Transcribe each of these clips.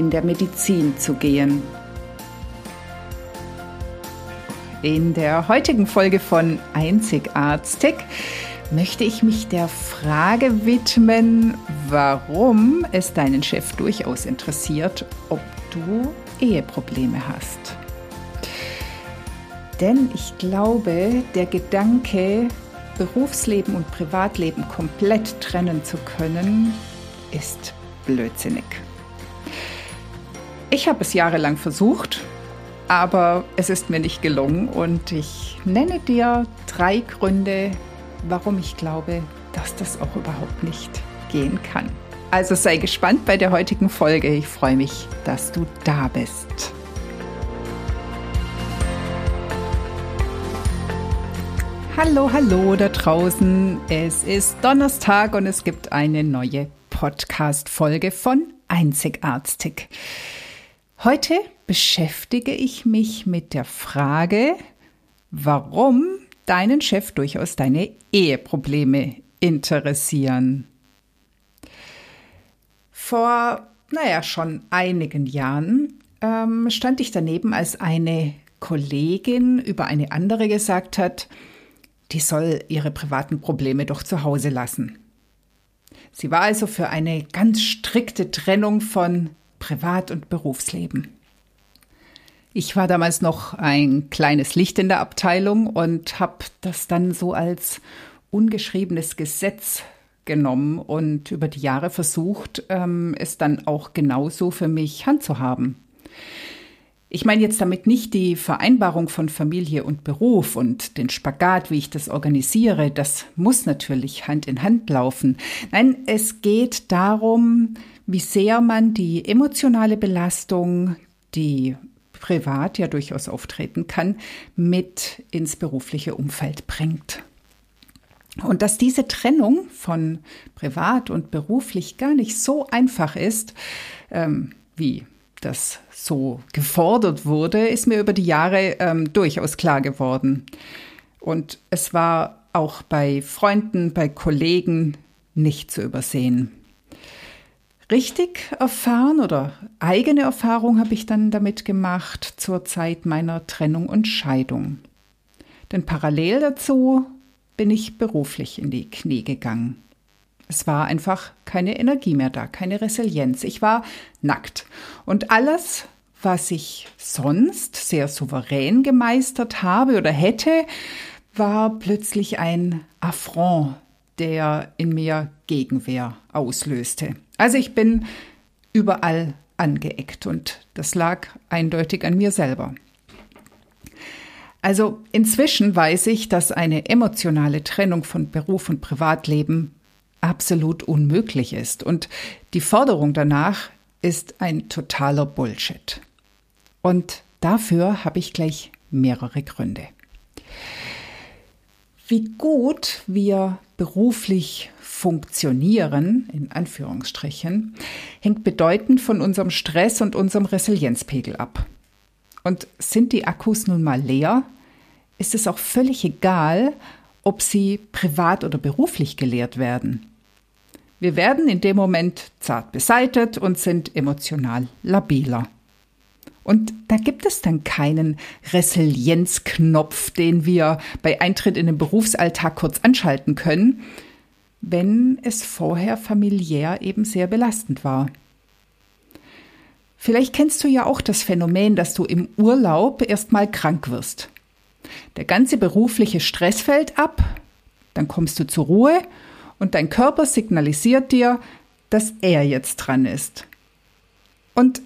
in der Medizin zu gehen. In der heutigen Folge von Einzigartig möchte ich mich der Frage widmen, warum es deinen Chef durchaus interessiert, ob du Eheprobleme hast. Denn ich glaube, der Gedanke, Berufsleben und Privatleben komplett trennen zu können, ist blödsinnig. Ich habe es jahrelang versucht, aber es ist mir nicht gelungen und ich nenne dir drei Gründe, warum ich glaube, dass das auch überhaupt nicht gehen kann. Also sei gespannt bei der heutigen Folge. Ich freue mich, dass du da bist. Hallo, hallo da draußen. Es ist Donnerstag und es gibt eine neue Podcast-Folge von Einzigartig. Heute beschäftige ich mich mit der Frage, warum deinen Chef durchaus deine Eheprobleme interessieren. Vor, naja, schon einigen Jahren ähm, stand ich daneben, als eine Kollegin über eine andere gesagt hat, die soll ihre privaten Probleme doch zu Hause lassen. Sie war also für eine ganz strikte Trennung von Privat- und Berufsleben. Ich war damals noch ein kleines Licht in der Abteilung und habe das dann so als ungeschriebenes Gesetz genommen und über die Jahre versucht, ähm, es dann auch genauso für mich handzuhaben. Ich meine jetzt damit nicht die Vereinbarung von Familie und Beruf und den Spagat, wie ich das organisiere. Das muss natürlich Hand in Hand laufen. Nein, es geht darum, wie sehr man die emotionale Belastung, die privat ja durchaus auftreten kann, mit ins berufliche Umfeld bringt. Und dass diese Trennung von privat und beruflich gar nicht so einfach ist, ähm, wie das so gefordert wurde, ist mir über die Jahre ähm, durchaus klar geworden. Und es war auch bei Freunden, bei Kollegen nicht zu übersehen. Richtig erfahren oder eigene Erfahrung habe ich dann damit gemacht zur Zeit meiner Trennung und Scheidung. Denn parallel dazu bin ich beruflich in die Knie gegangen. Es war einfach keine Energie mehr da, keine Resilienz. Ich war nackt. Und alles, was ich sonst sehr souverän gemeistert habe oder hätte, war plötzlich ein Affront, der in mir Gegenwehr auslöste. Also ich bin überall angeeckt und das lag eindeutig an mir selber. Also inzwischen weiß ich, dass eine emotionale Trennung von Beruf und Privatleben absolut unmöglich ist. Und die Forderung danach ist ein totaler Bullshit. Und dafür habe ich gleich mehrere Gründe. Wie gut wir beruflich funktionieren, in Anführungsstrichen, hängt bedeutend von unserem Stress und unserem Resilienzpegel ab. Und sind die Akkus nun mal leer, ist es auch völlig egal, ob sie privat oder beruflich geleert werden. Wir werden in dem Moment zart beseitet und sind emotional labiler. Und da gibt es dann keinen Resilienzknopf, den wir bei Eintritt in den Berufsalltag kurz anschalten können, wenn es vorher familiär eben sehr belastend war. Vielleicht kennst du ja auch das Phänomen, dass du im Urlaub erstmal krank wirst. Der ganze berufliche Stress fällt ab, dann kommst du zur Ruhe und dein Körper signalisiert dir, dass er jetzt dran ist. Und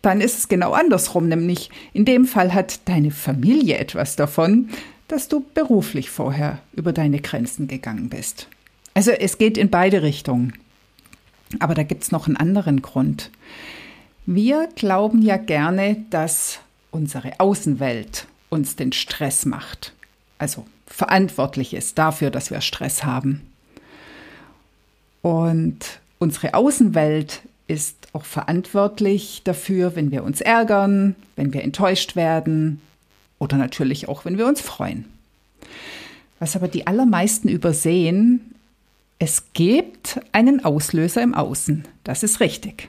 dann ist es genau andersrum, nämlich in dem Fall hat deine Familie etwas davon, dass du beruflich vorher über deine Grenzen gegangen bist. Also es geht in beide Richtungen. Aber da gibt es noch einen anderen Grund. Wir glauben ja gerne, dass unsere Außenwelt uns den Stress macht. Also verantwortlich ist dafür, dass wir Stress haben. Und unsere Außenwelt ist auch verantwortlich dafür, wenn wir uns ärgern, wenn wir enttäuscht werden oder natürlich auch, wenn wir uns freuen. Was aber die allermeisten übersehen, es gibt einen Auslöser im Außen. Das ist richtig.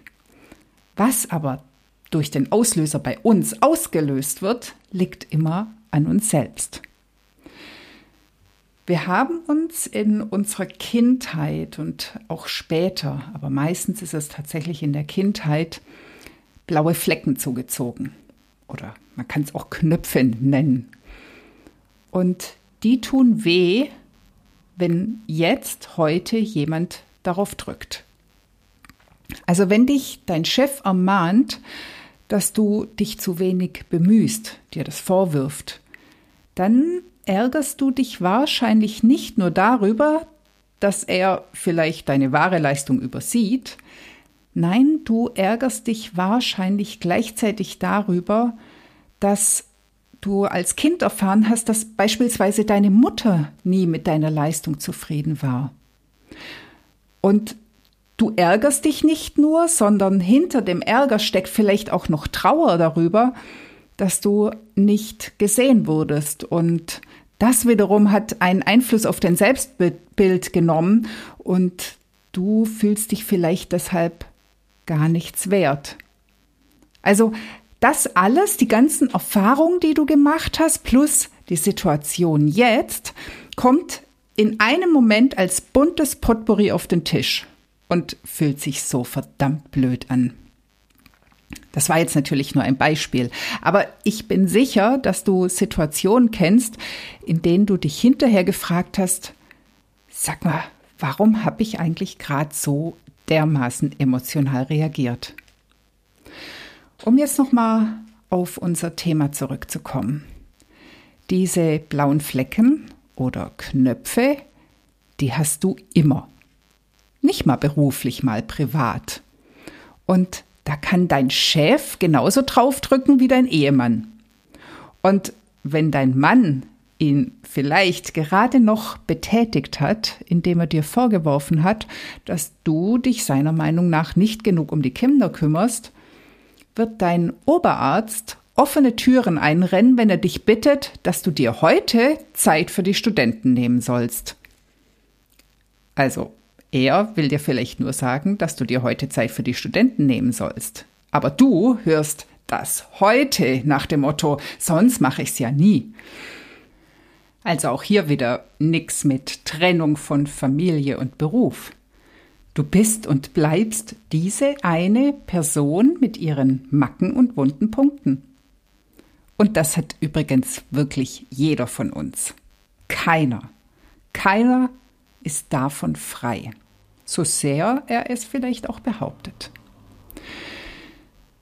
Was aber durch den Auslöser bei uns ausgelöst wird, liegt immer an uns selbst. Wir haben uns in unserer Kindheit und auch später, aber meistens ist es tatsächlich in der Kindheit, blaue Flecken zugezogen. Oder man kann es auch Knöpfe nennen. Und die tun weh, wenn jetzt heute jemand darauf drückt. Also wenn dich dein Chef ermahnt, dass du dich zu wenig bemühst, dir das vorwirft, dann ärgerst du dich wahrscheinlich nicht nur darüber, dass er vielleicht deine wahre Leistung übersieht, nein, du ärgerst dich wahrscheinlich gleichzeitig darüber, dass du als Kind erfahren hast, dass beispielsweise deine Mutter nie mit deiner Leistung zufrieden war. Und du ärgerst dich nicht nur, sondern hinter dem Ärger steckt vielleicht auch noch Trauer darüber, dass du nicht gesehen wurdest und das wiederum hat einen Einfluss auf dein Selbstbild genommen und du fühlst dich vielleicht deshalb gar nichts wert. Also das alles, die ganzen Erfahrungen, die du gemacht hast, plus die Situation jetzt, kommt in einem Moment als buntes Potpourri auf den Tisch und fühlt sich so verdammt blöd an. Das war jetzt natürlich nur ein Beispiel, aber ich bin sicher, dass du Situationen kennst, in denen du dich hinterher gefragt hast, sag mal, warum habe ich eigentlich gerade so dermaßen emotional reagiert? Um jetzt noch mal auf unser Thema zurückzukommen. Diese blauen Flecken oder Knöpfe, die hast du immer. Nicht mal beruflich, mal privat. Und da kann dein Chef genauso draufdrücken wie dein Ehemann. Und wenn dein Mann ihn vielleicht gerade noch betätigt hat, indem er dir vorgeworfen hat, dass du dich seiner Meinung nach nicht genug um die Kinder kümmerst, wird dein Oberarzt offene Türen einrennen, wenn er dich bittet, dass du dir heute Zeit für die Studenten nehmen sollst. Also, er will dir vielleicht nur sagen, dass du dir heute Zeit für die Studenten nehmen sollst. Aber du hörst das heute nach dem Motto, sonst mache ich es ja nie. Also auch hier wieder nix mit Trennung von Familie und Beruf. Du bist und bleibst diese eine Person mit ihren Macken und wunden Punkten. Und das hat übrigens wirklich jeder von uns. Keiner. Keiner ist davon frei, so sehr er es vielleicht auch behauptet.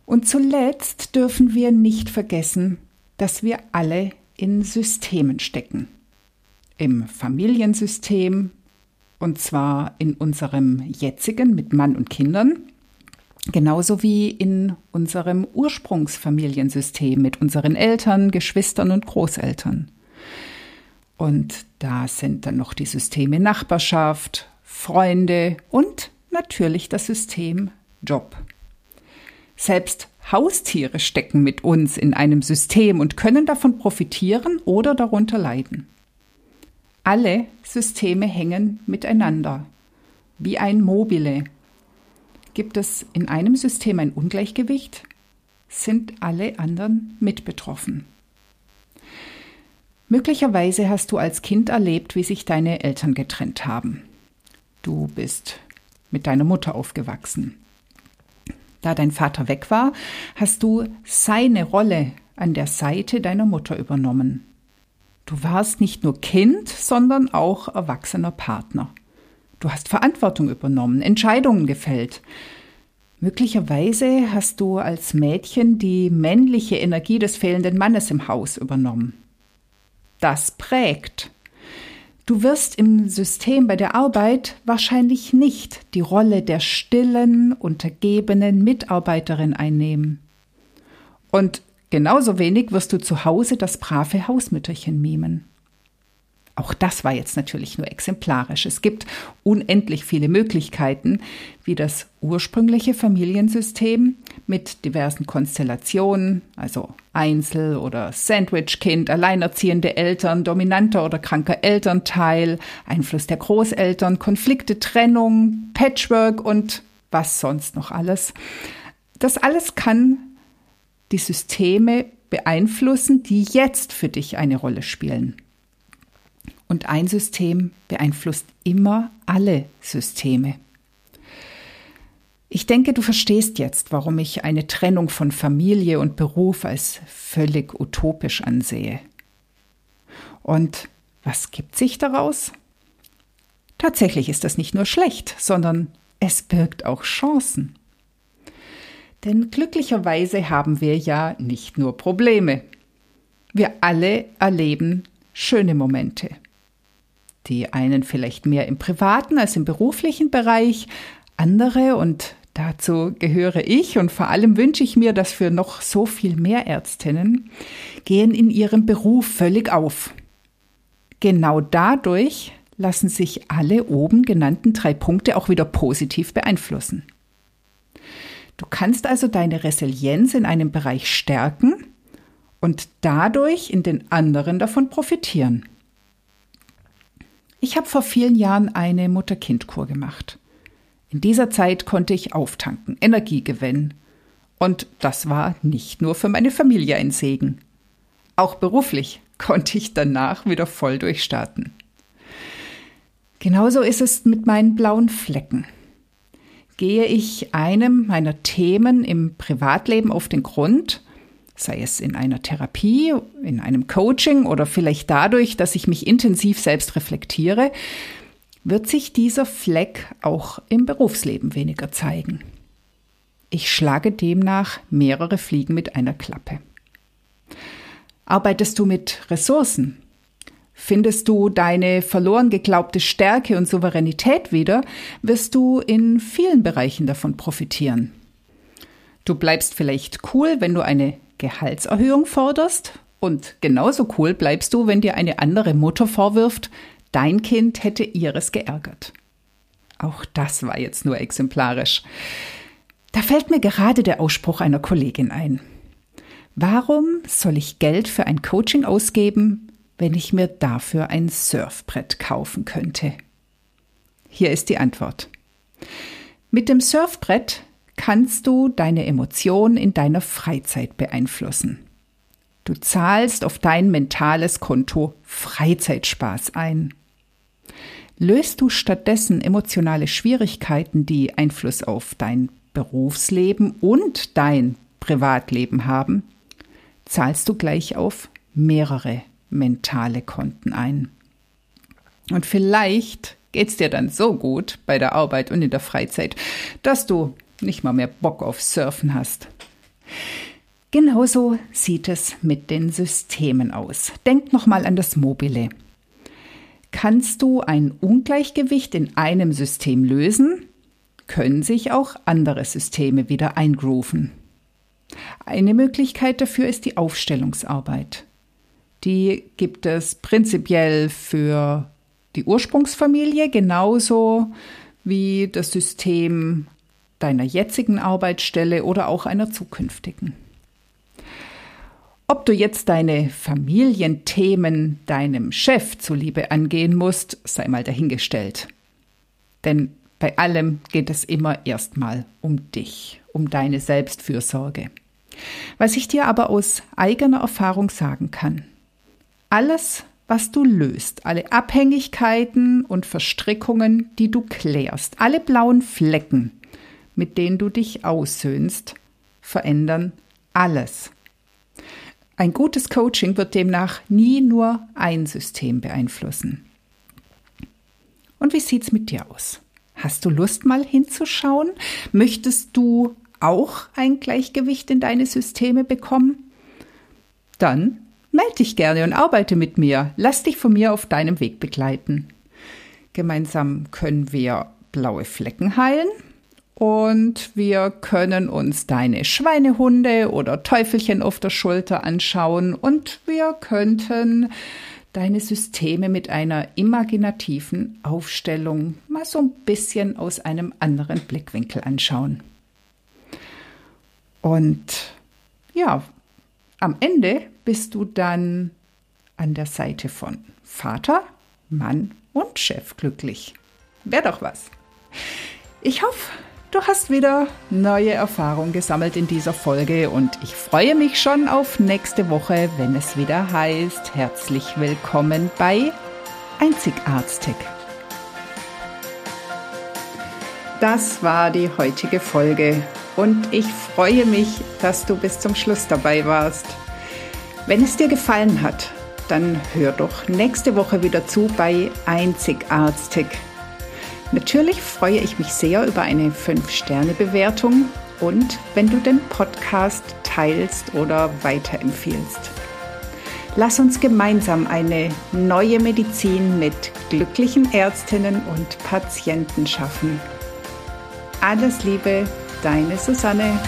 Und zuletzt dürfen wir nicht vergessen, dass wir alle in Systemen stecken. Im Familiensystem, und zwar in unserem jetzigen mit Mann und Kindern, genauso wie in unserem Ursprungsfamiliensystem mit unseren Eltern, Geschwistern und Großeltern. Und da sind dann noch die Systeme Nachbarschaft, Freunde und natürlich das System Job. Selbst Haustiere stecken mit uns in einem System und können davon profitieren oder darunter leiden. Alle Systeme hängen miteinander, wie ein Mobile. Gibt es in einem System ein Ungleichgewicht, sind alle anderen mit betroffen. Möglicherweise hast du als Kind erlebt, wie sich deine Eltern getrennt haben. Du bist mit deiner Mutter aufgewachsen. Da dein Vater weg war, hast du seine Rolle an der Seite deiner Mutter übernommen. Du warst nicht nur Kind, sondern auch erwachsener Partner. Du hast Verantwortung übernommen, Entscheidungen gefällt. Möglicherweise hast du als Mädchen die männliche Energie des fehlenden Mannes im Haus übernommen das prägt. Du wirst im System bei der Arbeit wahrscheinlich nicht die Rolle der stillen, untergebenen Mitarbeiterin einnehmen. Und genauso wenig wirst du zu Hause das brave Hausmütterchen mimen. Auch das war jetzt natürlich nur exemplarisch. Es gibt unendlich viele Möglichkeiten, wie das ursprüngliche Familiensystem mit diversen Konstellationen, also Einzel- oder Sandwich-Kind, alleinerziehende Eltern, dominanter oder kranker Elternteil, Einfluss der Großeltern, Konflikte, Trennung, Patchwork und was sonst noch alles. Das alles kann die Systeme beeinflussen, die jetzt für dich eine Rolle spielen. Und ein System beeinflusst immer alle Systeme. Ich denke, du verstehst jetzt, warum ich eine Trennung von Familie und Beruf als völlig utopisch ansehe. Und was gibt sich daraus? Tatsächlich ist das nicht nur schlecht, sondern es birgt auch Chancen. Denn glücklicherweise haben wir ja nicht nur Probleme. Wir alle erleben schöne Momente die einen vielleicht mehr im privaten als im beruflichen Bereich, andere und dazu gehöre ich und vor allem wünsche ich mir das für noch so viel mehr Ärztinnen, gehen in ihrem Beruf völlig auf. Genau dadurch lassen sich alle oben genannten drei Punkte auch wieder positiv beeinflussen. Du kannst also deine Resilienz in einem Bereich stärken und dadurch in den anderen davon profitieren. Ich habe vor vielen Jahren eine Mutter-Kind-Kur gemacht. In dieser Zeit konnte ich auftanken, Energie gewinnen. Und das war nicht nur für meine Familie ein Segen. Auch beruflich konnte ich danach wieder voll durchstarten. Genauso ist es mit meinen blauen Flecken. Gehe ich einem meiner Themen im Privatleben auf den Grund, sei es in einer Therapie, in einem Coaching oder vielleicht dadurch, dass ich mich intensiv selbst reflektiere, wird sich dieser Fleck auch im Berufsleben weniger zeigen. Ich schlage demnach mehrere Fliegen mit einer Klappe. Arbeitest du mit Ressourcen? Findest du deine verloren geglaubte Stärke und Souveränität wieder, wirst du in vielen Bereichen davon profitieren. Du bleibst vielleicht cool, wenn du eine Gehaltserhöhung forderst und genauso cool bleibst du, wenn dir eine andere Mutter vorwirft, dein Kind hätte ihres geärgert. Auch das war jetzt nur exemplarisch. Da fällt mir gerade der Ausspruch einer Kollegin ein. Warum soll ich Geld für ein Coaching ausgeben, wenn ich mir dafür ein Surfbrett kaufen könnte? Hier ist die Antwort. Mit dem Surfbrett kannst du deine Emotionen in deiner Freizeit beeinflussen. Du zahlst auf dein mentales Konto Freizeitspaß ein. Löst du stattdessen emotionale Schwierigkeiten, die Einfluss auf dein Berufsleben und dein Privatleben haben, zahlst du gleich auf mehrere mentale Konten ein. Und vielleicht geht's dir dann so gut bei der Arbeit und in der Freizeit, dass du nicht mal mehr Bock auf Surfen hast. Genauso sieht es mit den Systemen aus. Denk nochmal an das Mobile. Kannst du ein Ungleichgewicht in einem System lösen, können sich auch andere Systeme wieder eingrooven. Eine Möglichkeit dafür ist die Aufstellungsarbeit. Die gibt es prinzipiell für die Ursprungsfamilie genauso wie das System deiner jetzigen Arbeitsstelle oder auch einer zukünftigen. Ob du jetzt deine Familienthemen deinem Chef zuliebe angehen musst, sei mal dahingestellt. Denn bei allem geht es immer erstmal um dich, um deine Selbstfürsorge. Was ich dir aber aus eigener Erfahrung sagen kann, alles, was du löst, alle Abhängigkeiten und Verstrickungen, die du klärst, alle blauen Flecken, mit denen du dich aussöhnst, verändern alles. Ein gutes Coaching wird demnach nie nur ein System beeinflussen. Und wie sieht's mit dir aus? Hast du Lust mal hinzuschauen? Möchtest du auch ein Gleichgewicht in deine Systeme bekommen? Dann Meld dich gerne und arbeite mit mir. Lass dich von mir auf deinem Weg begleiten. Gemeinsam können wir blaue Flecken heilen und wir können uns deine Schweinehunde oder Teufelchen auf der Schulter anschauen und wir könnten deine Systeme mit einer imaginativen Aufstellung mal so ein bisschen aus einem anderen Blickwinkel anschauen. Und ja, am Ende bist du dann an der Seite von Vater, Mann und Chef glücklich. Wäre doch was. Ich hoffe, du hast wieder neue Erfahrungen gesammelt in dieser Folge und ich freue mich schon auf nächste Woche, wenn es wieder heißt, herzlich willkommen bei Einzigartig. Das war die heutige Folge und ich freue mich, dass du bis zum Schluss dabei warst. Wenn es dir gefallen hat, dann hör doch nächste Woche wieder zu bei Einzigartig. Natürlich freue ich mich sehr über eine 5-Sterne-Bewertung und wenn du den Podcast teilst oder weiterempfiehlst. Lass uns gemeinsam eine neue Medizin mit glücklichen Ärztinnen und Patienten schaffen. Alles Liebe, deine Susanne.